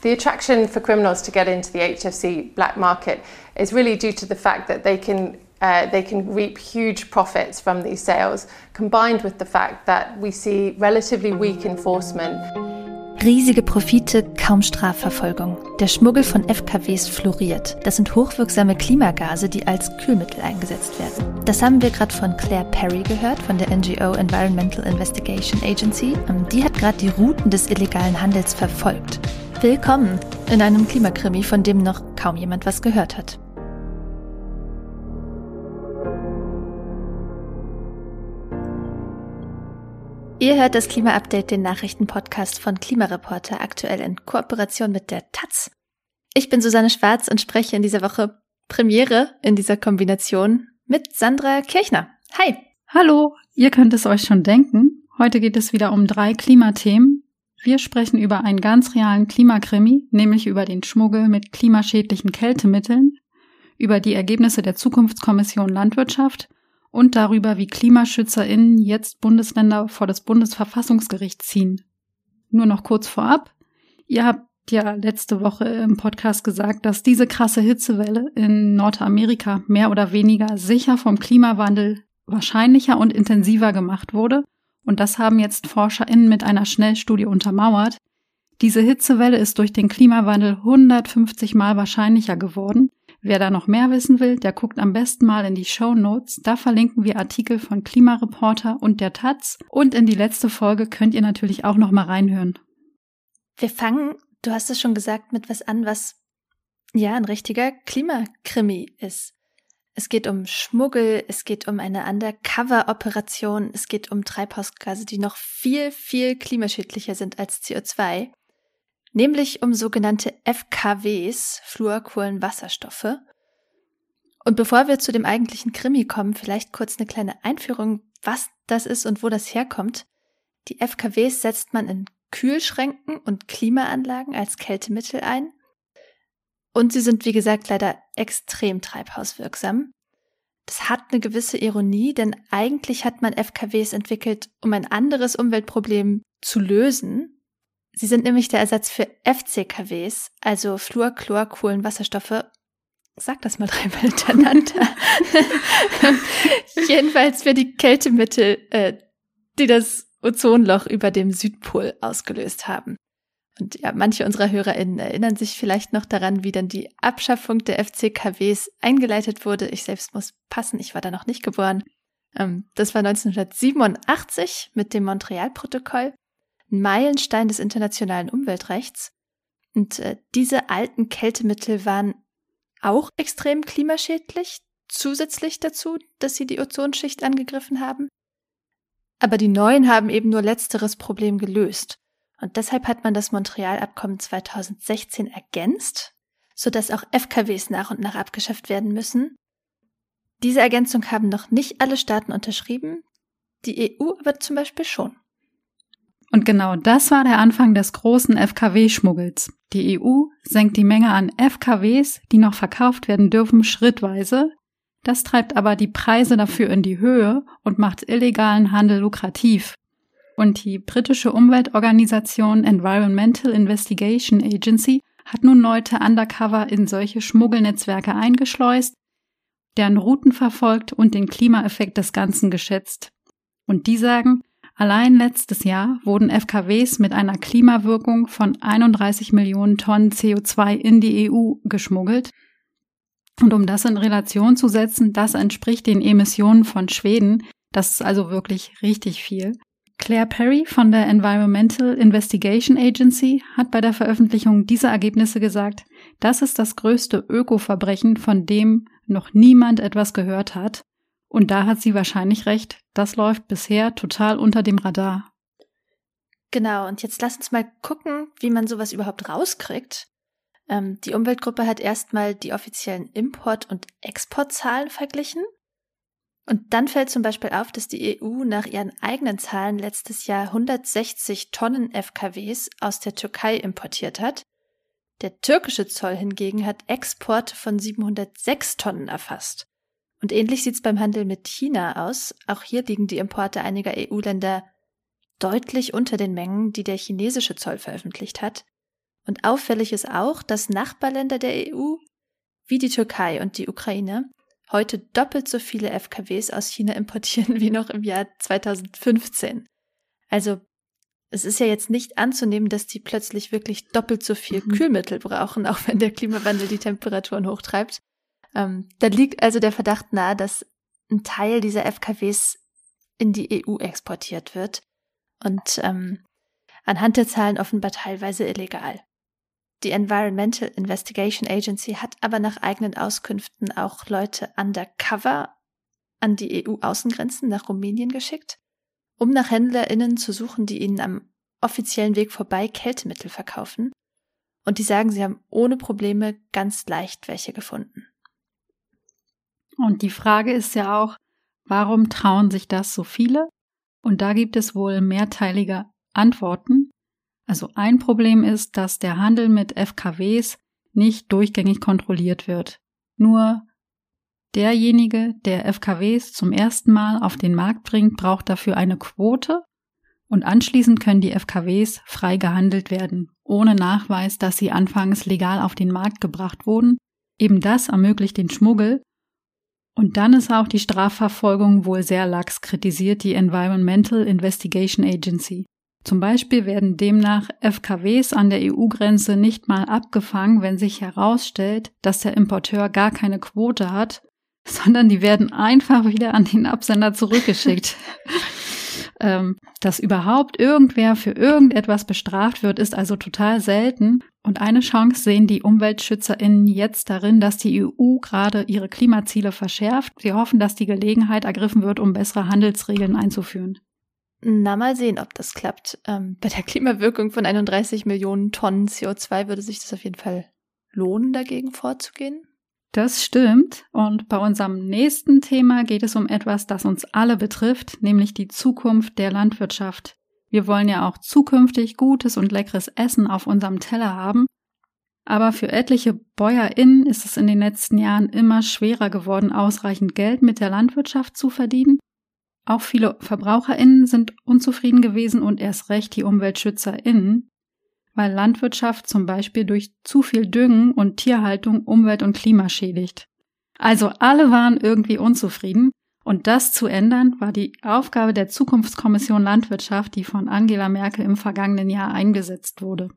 The attraction for criminals to get into the HFC black market is really due to the fact that they can uh, they can reap huge profits from these sales, combined with the fact that we see relatively weak enforcement. Riesige Profite, kaum Strafverfolgung. Der Schmuggel von FKWs floriert. Das sind hochwirksame Klimagase, die als Kühlmittel eingesetzt werden. Das haben wir gerade von Claire Perry gehört, von der NGO Environmental Investigation Agency. Die hat gerade die Routen des illegalen Handels verfolgt. Willkommen in einem Klimakrimi, von dem noch kaum jemand was gehört hat. Ihr hört das Klima-Update, den Nachrichtenpodcast von Klimareporter, aktuell in Kooperation mit der Taz. Ich bin Susanne Schwarz und spreche in dieser Woche Premiere in dieser Kombination mit Sandra Kirchner. Hi. Hallo. Ihr könnt es euch schon denken. Heute geht es wieder um drei Klimathemen. Wir sprechen über einen ganz realen Klimakrimi, nämlich über den Schmuggel mit klimaschädlichen Kältemitteln, über die Ergebnisse der Zukunftskommission Landwirtschaft und darüber, wie KlimaschützerInnen jetzt Bundesländer vor das Bundesverfassungsgericht ziehen. Nur noch kurz vorab. Ihr habt ja letzte Woche im Podcast gesagt, dass diese krasse Hitzewelle in Nordamerika mehr oder weniger sicher vom Klimawandel wahrscheinlicher und intensiver gemacht wurde. Und das haben jetzt ForscherInnen mit einer Schnellstudie untermauert. Diese Hitzewelle ist durch den Klimawandel 150 Mal wahrscheinlicher geworden Wer da noch mehr wissen will, der guckt am besten mal in die Show Notes. Da verlinken wir Artikel von Klimareporter und der Taz. Und in die letzte Folge könnt ihr natürlich auch noch mal reinhören. Wir fangen, du hast es schon gesagt, mit was an, was ja ein richtiger Klimakrimi ist. Es geht um Schmuggel, es geht um eine Undercover-Operation, es geht um Treibhausgase, die noch viel, viel klimaschädlicher sind als CO2 nämlich um sogenannte FKWs, Fluorkohlenwasserstoffe. Und bevor wir zu dem eigentlichen Krimi kommen, vielleicht kurz eine kleine Einführung, was das ist und wo das herkommt. Die FKWs setzt man in Kühlschränken und Klimaanlagen als Kältemittel ein. Und sie sind, wie gesagt, leider extrem treibhauswirksam. Das hat eine gewisse Ironie, denn eigentlich hat man FKWs entwickelt, um ein anderes Umweltproblem zu lösen, Sie sind nämlich der Ersatz für FCKWs, also Fluor, Chlor, Kohlenwasserstoffe. Sag das mal dreimal hintereinander. Jedenfalls für die Kältemittel, äh, die das Ozonloch über dem Südpol ausgelöst haben. Und ja, manche unserer HörerInnen erinnern sich vielleicht noch daran, wie dann die Abschaffung der FCKWs eingeleitet wurde. Ich selbst muss passen, ich war da noch nicht geboren. Ähm, das war 1987 mit dem Montreal-Protokoll ein Meilenstein des internationalen Umweltrechts. Und äh, diese alten Kältemittel waren auch extrem klimaschädlich, zusätzlich dazu, dass sie die Ozonschicht angegriffen haben. Aber die neuen haben eben nur letzteres Problem gelöst. Und deshalb hat man das Montreal-Abkommen 2016 ergänzt, sodass auch FKWs nach und nach abgeschafft werden müssen. Diese Ergänzung haben noch nicht alle Staaten unterschrieben, die EU aber zum Beispiel schon. Und genau das war der Anfang des großen FKW-Schmuggels. Die EU senkt die Menge an FKWs, die noch verkauft werden dürfen, schrittweise. Das treibt aber die Preise dafür in die Höhe und macht illegalen Handel lukrativ. Und die britische Umweltorganisation Environmental Investigation Agency hat nun Leute undercover in solche Schmuggelnetzwerke eingeschleust, deren Routen verfolgt und den Klimaeffekt des Ganzen geschätzt. Und die sagen, Allein letztes Jahr wurden FKWs mit einer Klimawirkung von 31 Millionen Tonnen CO2 in die EU geschmuggelt. Und um das in Relation zu setzen, das entspricht den Emissionen von Schweden. Das ist also wirklich richtig viel. Claire Perry von der Environmental Investigation Agency hat bei der Veröffentlichung dieser Ergebnisse gesagt, das ist das größte Ökoverbrechen, von dem noch niemand etwas gehört hat. Und da hat sie wahrscheinlich recht. Das läuft bisher total unter dem Radar. Genau, und jetzt lass uns mal gucken, wie man sowas überhaupt rauskriegt. Ähm, die Umweltgruppe hat erstmal die offiziellen Import- und Exportzahlen verglichen. Und dann fällt zum Beispiel auf, dass die EU nach ihren eigenen Zahlen letztes Jahr 160 Tonnen FKWs aus der Türkei importiert hat. Der türkische Zoll hingegen hat Exporte von 706 Tonnen erfasst. Und ähnlich sieht's beim Handel mit China aus. Auch hier liegen die Importe einiger EU-Länder deutlich unter den Mengen, die der chinesische Zoll veröffentlicht hat. Und auffällig ist auch, dass Nachbarländer der EU, wie die Türkei und die Ukraine, heute doppelt so viele FKWs aus China importieren wie noch im Jahr 2015. Also es ist ja jetzt nicht anzunehmen, dass die plötzlich wirklich doppelt so viel mhm. Kühlmittel brauchen, auch wenn der Klimawandel die Temperaturen hochtreibt. Ähm, da liegt also der Verdacht nahe, dass ein Teil dieser FKWs in die EU exportiert wird und ähm, anhand der Zahlen offenbar teilweise illegal. Die Environmental Investigation Agency hat aber nach eigenen Auskünften auch Leute undercover an die EU-Außengrenzen nach Rumänien geschickt, um nach HändlerInnen zu suchen, die ihnen am offiziellen Weg vorbei Kältemittel verkaufen. Und die sagen, sie haben ohne Probleme ganz leicht welche gefunden. Und die Frage ist ja auch, warum trauen sich das so viele? Und da gibt es wohl mehrteilige Antworten. Also ein Problem ist, dass der Handel mit FKWs nicht durchgängig kontrolliert wird. Nur derjenige, der FKWs zum ersten Mal auf den Markt bringt, braucht dafür eine Quote und anschließend können die FKWs frei gehandelt werden, ohne Nachweis, dass sie anfangs legal auf den Markt gebracht wurden. Eben das ermöglicht den Schmuggel. Und dann ist auch die Strafverfolgung wohl sehr lax, kritisiert die Environmental Investigation Agency. Zum Beispiel werden demnach FKWs an der EU-Grenze nicht mal abgefangen, wenn sich herausstellt, dass der Importeur gar keine Quote hat, sondern die werden einfach wieder an den Absender zurückgeschickt. ähm, dass überhaupt irgendwer für irgendetwas bestraft wird, ist also total selten. Und eine Chance sehen die UmweltschützerInnen jetzt darin, dass die EU gerade ihre Klimaziele verschärft. Sie hoffen, dass die Gelegenheit ergriffen wird, um bessere Handelsregeln einzuführen. Na, mal sehen, ob das klappt. Ähm, bei der Klimawirkung von 31 Millionen Tonnen CO2 würde sich das auf jeden Fall lohnen, dagegen vorzugehen. Das stimmt. Und bei unserem nächsten Thema geht es um etwas, das uns alle betrifft, nämlich die Zukunft der Landwirtschaft. Wir wollen ja auch zukünftig gutes und leckeres Essen auf unserem Teller haben. Aber für etliche BäuerInnen ist es in den letzten Jahren immer schwerer geworden, ausreichend Geld mit der Landwirtschaft zu verdienen. Auch viele VerbraucherInnen sind unzufrieden gewesen und erst recht die UmweltschützerInnen, weil Landwirtschaft zum Beispiel durch zu viel Düngen und Tierhaltung Umwelt und Klima schädigt. Also alle waren irgendwie unzufrieden und das zu ändern war die Aufgabe der Zukunftskommission Landwirtschaft, die von Angela Merkel im vergangenen Jahr eingesetzt wurde.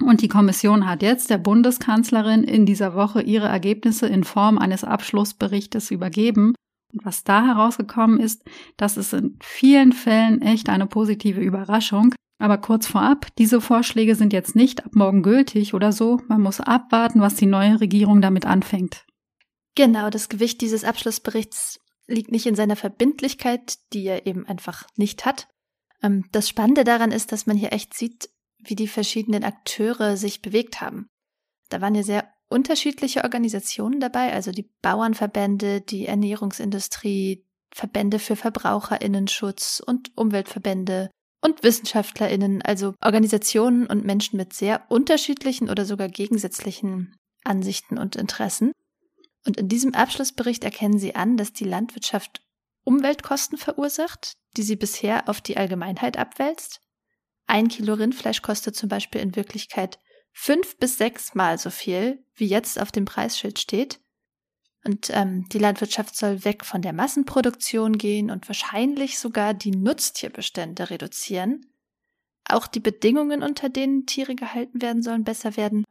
Und die Kommission hat jetzt der Bundeskanzlerin in dieser Woche ihre Ergebnisse in Form eines Abschlussberichtes übergeben und was da herausgekommen ist, das ist in vielen Fällen echt eine positive Überraschung. Aber kurz vorab, diese Vorschläge sind jetzt nicht ab morgen gültig oder so. Man muss abwarten, was die neue Regierung damit anfängt. Genau, das Gewicht dieses Abschlussberichts liegt nicht in seiner Verbindlichkeit, die er eben einfach nicht hat. Ähm, das Spannende daran ist, dass man hier echt sieht, wie die verschiedenen Akteure sich bewegt haben. Da waren ja sehr unterschiedliche Organisationen dabei, also die Bauernverbände, die Ernährungsindustrie, Verbände für Verbraucherinnenschutz und Umweltverbände und Wissenschaftlerinnen, also Organisationen und Menschen mit sehr unterschiedlichen oder sogar gegensätzlichen Ansichten und Interessen. Und in diesem Abschlussbericht erkennen sie an, dass die Landwirtschaft Umweltkosten verursacht, die sie bisher auf die Allgemeinheit abwälzt. Ein Kilo Rindfleisch kostet zum Beispiel in Wirklichkeit fünf bis sechs Mal so viel, wie jetzt auf dem Preisschild steht. Und ähm, die Landwirtschaft soll weg von der Massenproduktion gehen und wahrscheinlich sogar die Nutztierbestände reduzieren. Auch die Bedingungen, unter denen Tiere gehalten werden sollen, besser werden.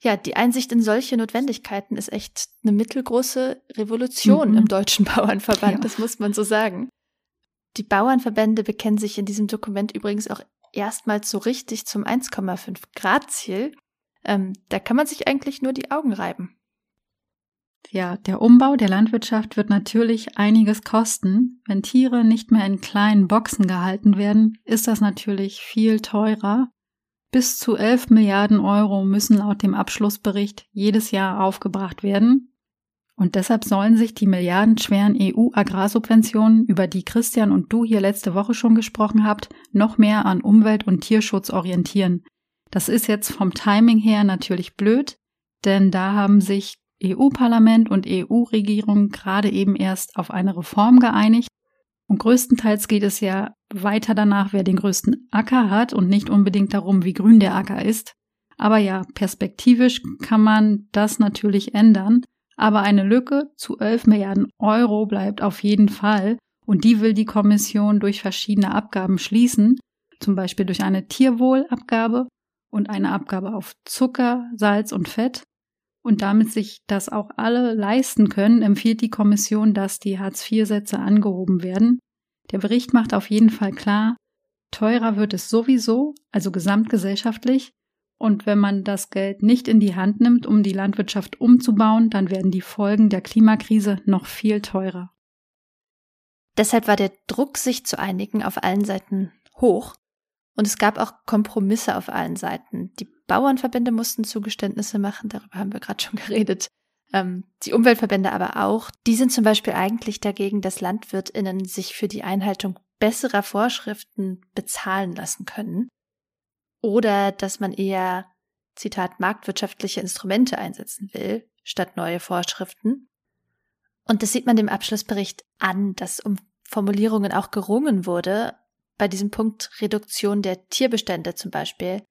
Ja, die Einsicht in solche Notwendigkeiten ist echt eine mittelgroße Revolution mhm. im Deutschen Bauernverband, ja. das muss man so sagen. Die Bauernverbände bekennen sich in diesem Dokument übrigens auch erstmals so richtig zum 1,5 Grad Ziel ähm, da kann man sich eigentlich nur die Augen reiben. Ja, der Umbau der Landwirtschaft wird natürlich einiges kosten. Wenn Tiere nicht mehr in kleinen Boxen gehalten werden, ist das natürlich viel teurer. Bis zu 11 Milliarden Euro müssen laut dem Abschlussbericht jedes Jahr aufgebracht werden. Und deshalb sollen sich die milliardenschweren EU-Agrarsubventionen, über die Christian und du hier letzte Woche schon gesprochen habt, noch mehr an Umwelt- und Tierschutz orientieren. Das ist jetzt vom Timing her natürlich blöd, denn da haben sich EU-Parlament und EU-Regierung gerade eben erst auf eine Reform geeinigt. Und größtenteils geht es ja weiter danach, wer den größten Acker hat und nicht unbedingt darum, wie grün der Acker ist. Aber ja, perspektivisch kann man das natürlich ändern. Aber eine Lücke zu 11 Milliarden Euro bleibt auf jeden Fall. Und die will die Kommission durch verschiedene Abgaben schließen, zum Beispiel durch eine Tierwohlabgabe und eine Abgabe auf Zucker, Salz und Fett. Und damit sich das auch alle leisten können, empfiehlt die Kommission, dass die Hartz-IV-Sätze angehoben werden. Der Bericht macht auf jeden Fall klar, teurer wird es sowieso, also gesamtgesellschaftlich, und wenn man das Geld nicht in die Hand nimmt, um die Landwirtschaft umzubauen, dann werden die Folgen der Klimakrise noch viel teurer. Deshalb war der Druck, sich zu einigen, auf allen Seiten hoch. Und es gab auch Kompromisse auf allen Seiten. Die Bauernverbände mussten Zugeständnisse machen, darüber haben wir gerade schon geredet. Ähm, die Umweltverbände aber auch. Die sind zum Beispiel eigentlich dagegen, dass LandwirtInnen sich für die Einhaltung besserer Vorschriften bezahlen lassen können oder dass man eher, Zitat, marktwirtschaftliche Instrumente einsetzen will, statt neue Vorschriften. Und das sieht man dem Abschlussbericht an, dass um Formulierungen auch gerungen wurde, bei diesem Punkt Reduktion der Tierbestände zum Beispiel.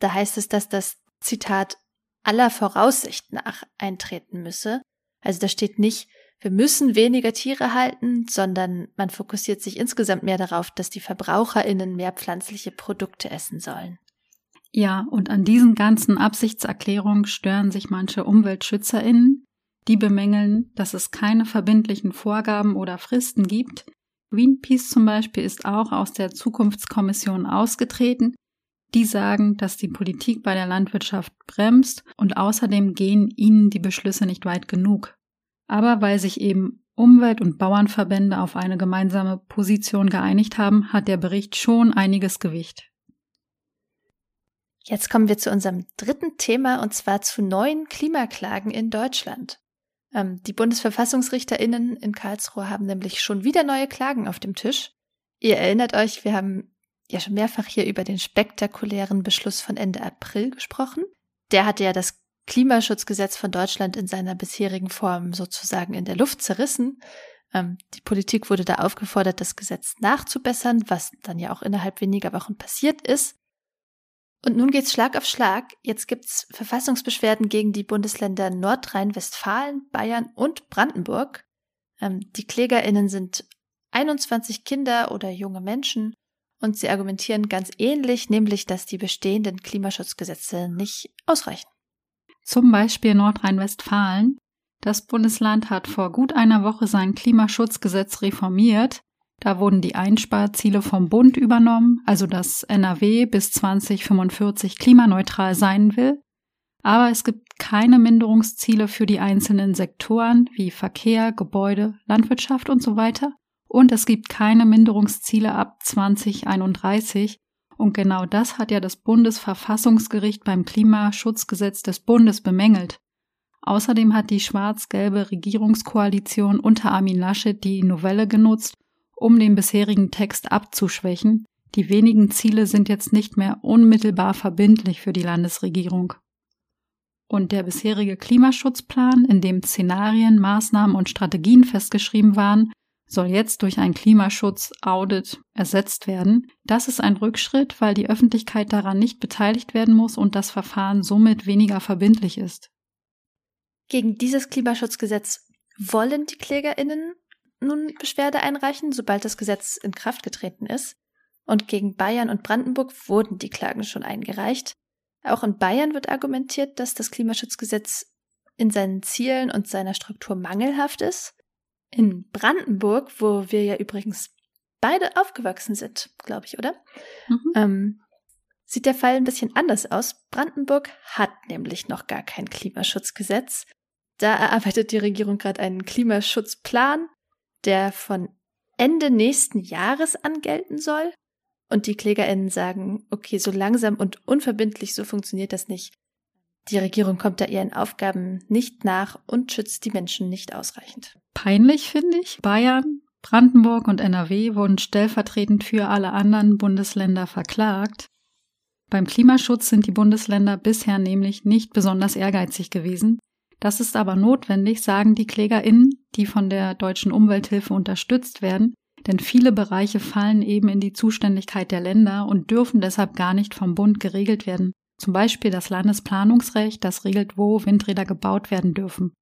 Da heißt es, dass das Zitat aller Voraussicht nach eintreten müsse. Also da steht nicht, wir müssen weniger Tiere halten, sondern man fokussiert sich insgesamt mehr darauf, dass die Verbraucherinnen mehr pflanzliche Produkte essen sollen. Ja, und an diesen ganzen Absichtserklärungen stören sich manche UmweltschützerInnen, die bemängeln, dass es keine verbindlichen Vorgaben oder Fristen gibt. Greenpeace zum Beispiel ist auch aus der Zukunftskommission ausgetreten. Die sagen, dass die Politik bei der Landwirtschaft bremst und außerdem gehen ihnen die Beschlüsse nicht weit genug. Aber weil sich eben Umwelt- und Bauernverbände auf eine gemeinsame Position geeinigt haben, hat der Bericht schon einiges Gewicht. Jetzt kommen wir zu unserem dritten Thema und zwar zu neuen Klimaklagen in Deutschland. Ähm, die Bundesverfassungsrichterinnen in Karlsruhe haben nämlich schon wieder neue Klagen auf dem Tisch. Ihr erinnert euch, wir haben ja schon mehrfach hier über den spektakulären Beschluss von Ende April gesprochen. Der hatte ja das Klimaschutzgesetz von Deutschland in seiner bisherigen Form sozusagen in der Luft zerrissen. Ähm, die Politik wurde da aufgefordert, das Gesetz nachzubessern, was dann ja auch innerhalb weniger Wochen passiert ist. Und nun geht's Schlag auf Schlag. Jetzt gibt's Verfassungsbeschwerden gegen die Bundesländer Nordrhein-Westfalen, Bayern und Brandenburg. Ähm, die KlägerInnen sind 21 Kinder oder junge Menschen und sie argumentieren ganz ähnlich, nämlich, dass die bestehenden Klimaschutzgesetze nicht ausreichen. Zum Beispiel Nordrhein-Westfalen. Das Bundesland hat vor gut einer Woche sein Klimaschutzgesetz reformiert da wurden die Einsparziele vom Bund übernommen, also dass NRW bis 2045 klimaneutral sein will. Aber es gibt keine Minderungsziele für die einzelnen Sektoren wie Verkehr, Gebäude, Landwirtschaft und so weiter. Und es gibt keine Minderungsziele ab 2031. Und genau das hat ja das Bundesverfassungsgericht beim Klimaschutzgesetz des Bundes bemängelt. Außerdem hat die schwarz-gelbe Regierungskoalition unter Armin Laschet die Novelle genutzt, um den bisherigen Text abzuschwächen. Die wenigen Ziele sind jetzt nicht mehr unmittelbar verbindlich für die Landesregierung. Und der bisherige Klimaschutzplan, in dem Szenarien, Maßnahmen und Strategien festgeschrieben waren, soll jetzt durch ein Klimaschutz-Audit ersetzt werden. Das ist ein Rückschritt, weil die Öffentlichkeit daran nicht beteiligt werden muss und das Verfahren somit weniger verbindlich ist. Gegen dieses Klimaschutzgesetz wollen die Klägerinnen nun Beschwerde einreichen, sobald das Gesetz in Kraft getreten ist. Und gegen Bayern und Brandenburg wurden die Klagen schon eingereicht. Auch in Bayern wird argumentiert, dass das Klimaschutzgesetz in seinen Zielen und seiner Struktur mangelhaft ist. In Brandenburg, wo wir ja übrigens beide aufgewachsen sind, glaube ich, oder? Mhm. Ähm, sieht der Fall ein bisschen anders aus. Brandenburg hat nämlich noch gar kein Klimaschutzgesetz. Da erarbeitet die Regierung gerade einen Klimaschutzplan der von Ende nächsten Jahres an gelten soll. Und die KlägerInnen sagen, okay, so langsam und unverbindlich, so funktioniert das nicht. Die Regierung kommt da ihren Aufgaben nicht nach und schützt die Menschen nicht ausreichend. Peinlich finde ich. Bayern, Brandenburg und NRW wurden stellvertretend für alle anderen Bundesländer verklagt. Beim Klimaschutz sind die Bundesländer bisher nämlich nicht besonders ehrgeizig gewesen. Das ist aber notwendig, sagen die KlägerInnen, die von der deutschen Umwelthilfe unterstützt werden, denn viele Bereiche fallen eben in die Zuständigkeit der Länder und dürfen deshalb gar nicht vom Bund geregelt werden. Zum Beispiel das Landesplanungsrecht, das regelt, wo Windräder gebaut werden dürfen.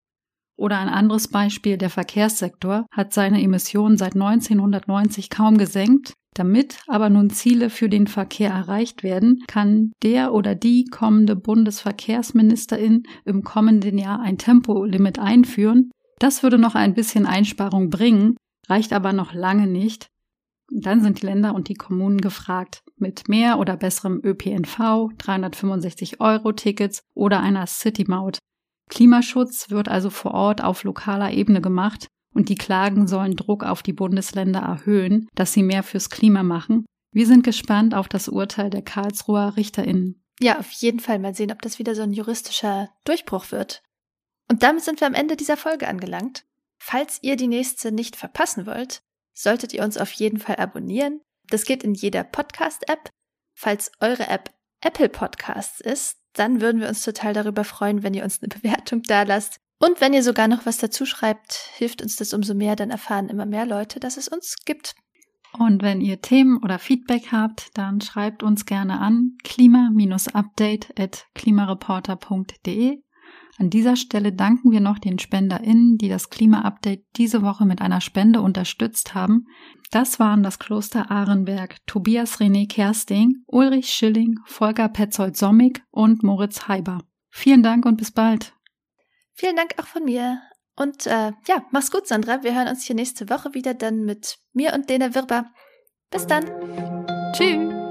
Oder ein anderes Beispiel, der Verkehrssektor hat seine Emissionen seit 1990 kaum gesenkt. Damit aber nun Ziele für den Verkehr erreicht werden, kann der oder die kommende Bundesverkehrsministerin im kommenden Jahr ein Tempolimit einführen. Das würde noch ein bisschen Einsparung bringen, reicht aber noch lange nicht. Dann sind die Länder und die Kommunen gefragt, mit mehr oder besserem ÖPNV, 365 Euro Tickets oder einer City-Maut. Klimaschutz wird also vor Ort auf lokaler Ebene gemacht und die Klagen sollen Druck auf die Bundesländer erhöhen, dass sie mehr fürs Klima machen. Wir sind gespannt auf das Urteil der Karlsruher RichterInnen. Ja, auf jeden Fall mal sehen, ob das wieder so ein juristischer Durchbruch wird. Und damit sind wir am Ende dieser Folge angelangt. Falls ihr die nächste nicht verpassen wollt, solltet ihr uns auf jeden Fall abonnieren. Das geht in jeder Podcast-App. Falls eure App Apple Podcasts ist, dann würden wir uns total darüber freuen, wenn ihr uns eine Bewertung da lasst. Und wenn ihr sogar noch was dazu schreibt, hilft uns das umso mehr, dann erfahren immer mehr Leute, dass es uns gibt. Und wenn ihr Themen oder Feedback habt, dann schreibt uns gerne an klima-update. An dieser Stelle danken wir noch den SpenderInnen, die das Klima-Update diese Woche mit einer Spende unterstützt haben. Das waren das Kloster Ahrenberg, Tobias René Kersting, Ulrich Schilling, Volker Petzold-Sommig und Moritz Heiber. Vielen Dank und bis bald. Vielen Dank auch von mir. Und äh, ja, mach's gut, Sandra. Wir hören uns hier nächste Woche wieder dann mit mir und Lena Wirber. Bis dann. Tschüss.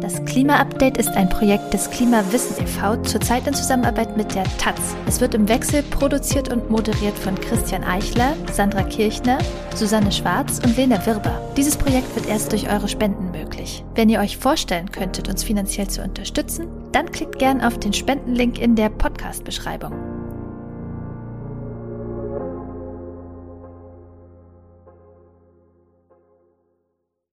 Das Klima-Update ist ein Projekt des Klimawissen e.V., zurzeit in Zusammenarbeit mit der Taz. Es wird im Wechsel produziert und moderiert von Christian Eichler, Sandra Kirchner, Susanne Schwarz und Lena Wirber. Dieses Projekt wird erst durch eure Spenden möglich. Wenn ihr euch vorstellen könntet, uns finanziell zu unterstützen, dann klickt gern auf den Spendenlink in der Podcast-Beschreibung.